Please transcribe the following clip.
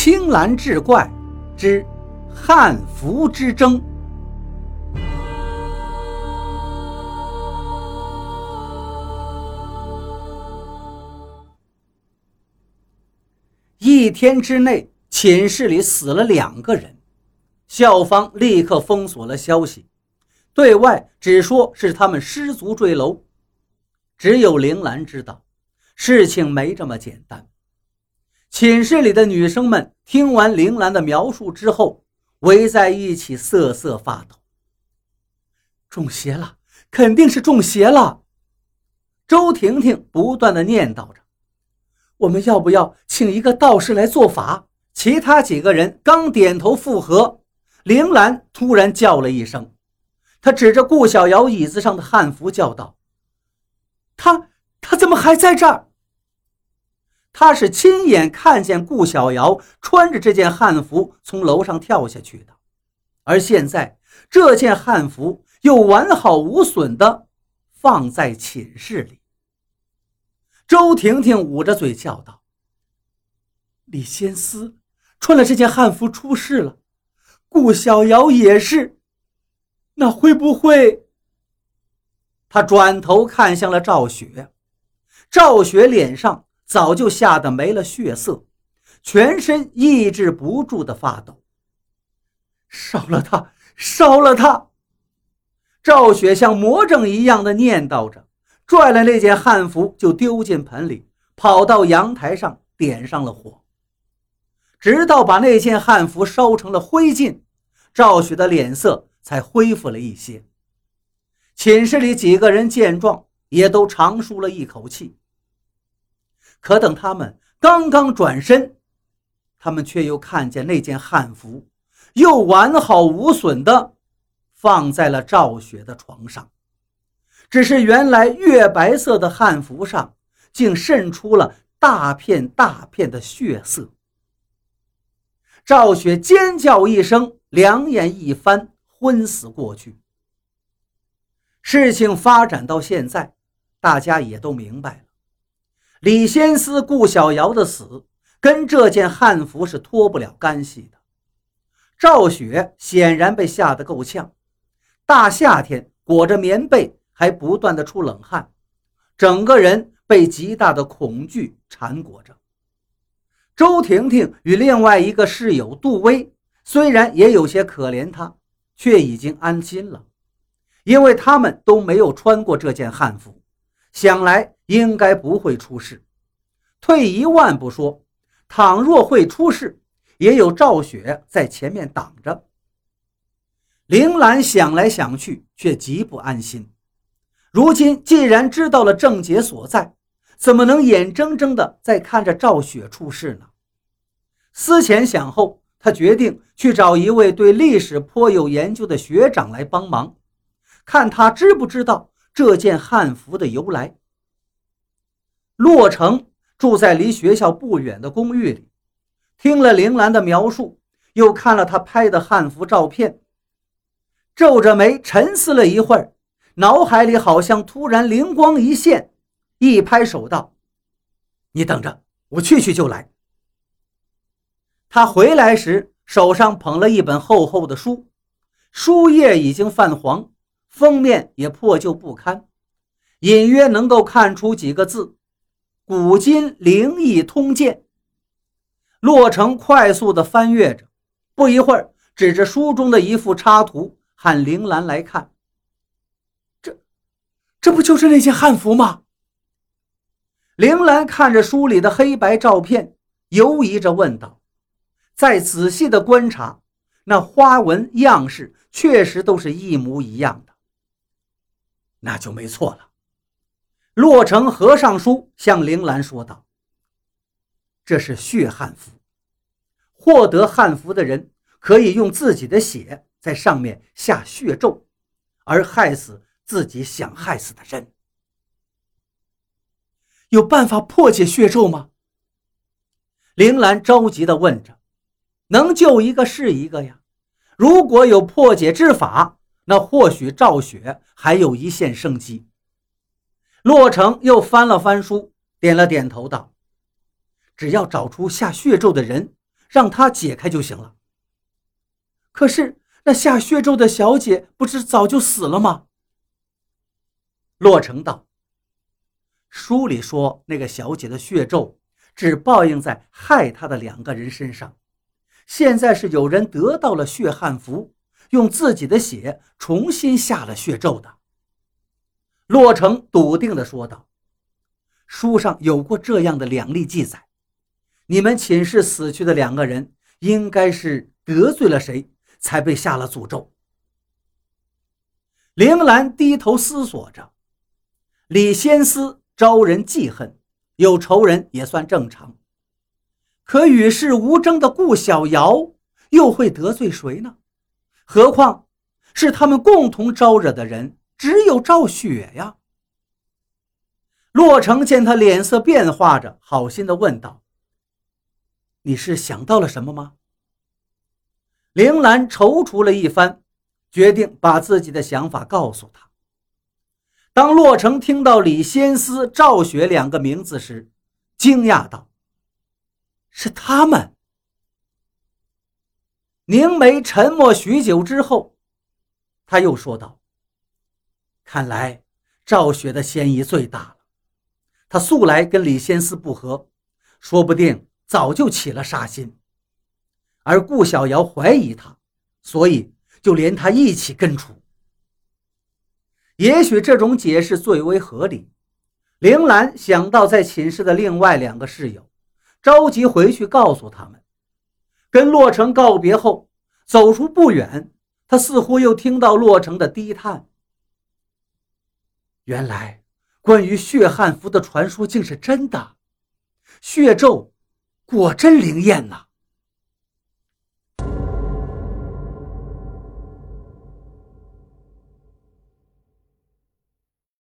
青蓝志怪之汉服之争。一天之内，寝室里死了两个人，校方立刻封锁了消息，对外只说是他们失足坠楼。只有铃兰知道，事情没这么简单。寝室里的女生们听完铃兰的描述之后，围在一起瑟瑟发抖。中邪了，肯定是中邪了。周婷婷不断的念叨着：“我们要不要请一个道士来做法？”其他几个人刚点头附和，铃兰突然叫了一声，她指着顾小瑶椅子上的汉服叫道。他他怎么还在这儿？他是亲眼看见顾小瑶穿着这件汉服从楼上跳下去的，而现在这件汉服又完好无损的放在寝室里。周婷婷捂着嘴叫道：“李仙思穿了这件汉服出事了，顾小瑶也是，那会不会？”他转头看向了赵雪，赵雪脸上早就吓得没了血色，全身抑制不住的发抖。烧了他，烧了他！赵雪像魔怔一样的念叨着，拽了那件汉服就丢进盆里，跑到阳台上点上了火，直到把那件汉服烧成了灰烬，赵雪的脸色才恢复了一些。寝室里几个人见状，也都长舒了一口气。可等他们刚刚转身，他们却又看见那件汉服又完好无损的放在了赵雪的床上，只是原来月白色的汉服上竟渗出了大片大片的血色。赵雪尖叫一声，两眼一翻，昏死过去。事情发展到现在，大家也都明白了，李先思、顾小瑶的死跟这件汉服是脱不了干系的。赵雪显然被吓得够呛，大夏天裹着棉被还不断的出冷汗，整个人被极大的恐惧缠裹着。周婷婷与另外一个室友杜薇虽然也有些可怜她，却已经安心了。因为他们都没有穿过这件汉服，想来应该不会出事。退一万步说，倘若会出事，也有赵雪在前面挡着。铃兰想来想去，却极不安心。如今既然知道了症结所在，怎么能眼睁睁地在看着赵雪出事呢？思前想后，他决定去找一位对历史颇有研究的学长来帮忙。看他知不知道这件汉服的由来。洛成住在离学校不远的公寓里，听了铃兰的描述，又看了他拍的汉服照片，皱着眉沉思了一会儿，脑海里好像突然灵光一现，一拍手道：“你等着，我去去就来。”他回来时手上捧了一本厚厚的书，书页已经泛黄。封面也破旧不堪，隐约能够看出几个字：“古今灵异通鉴。”洛成快速地翻阅着，不一会儿，指着书中的一幅插图，喊铃兰来看。这，这不就是那件汉服吗？铃兰看着书里的黑白照片，犹疑着问道：“再仔细的观察，那花纹样式确实都是一模一样。”那就没错了。洛成和尚书，向铃兰说道：“这是血汉服，获得汉服的人可以用自己的血在上面下血咒，而害死自己想害死的人。有办法破解血咒吗？”铃兰着急地问着：“能救一个是一个呀，如果有破解之法。”那或许赵雪还有一线生机。洛成又翻了翻书，点了点头，道：“只要找出下血咒的人，让他解开就行了。可是那下血咒的小姐不是早就死了吗？洛成道：“书里说那个小姐的血咒只报应在害她的两个人身上，现在是有人得到了血汉符，用自己的血重新下了血咒的。”洛成笃定地说道：“书上有过这样的两例记载，你们寝室死去的两个人应该是得罪了谁，才被下了诅咒。”铃兰低头思索着，李先思招人记恨，有仇人也算正常，可与世无争的顾小瑶又会得罪谁呢？何况是他们共同招惹的人。只有赵雪呀。洛成见他脸色变化着，好心的问道：“你是想到了什么吗？”铃兰踌躇了一番，决定把自己的想法告诉他。当洛成听到李仙思、赵雪两个名字时，惊讶道：“是他们！”凝眉沉默许久之后，他又说道。看来赵雪的嫌疑最大了。他素来跟李仙思不和，说不定早就起了杀心。而顾小瑶怀疑他，所以就连他一起根除。也许这种解释最为合理。铃兰想到在寝室的另外两个室友，着急回去告诉他们。跟洛城告别后，走出不远，他似乎又听到洛城的低叹。原来，关于血汉服的传说竟是真的，血咒果真灵验呐！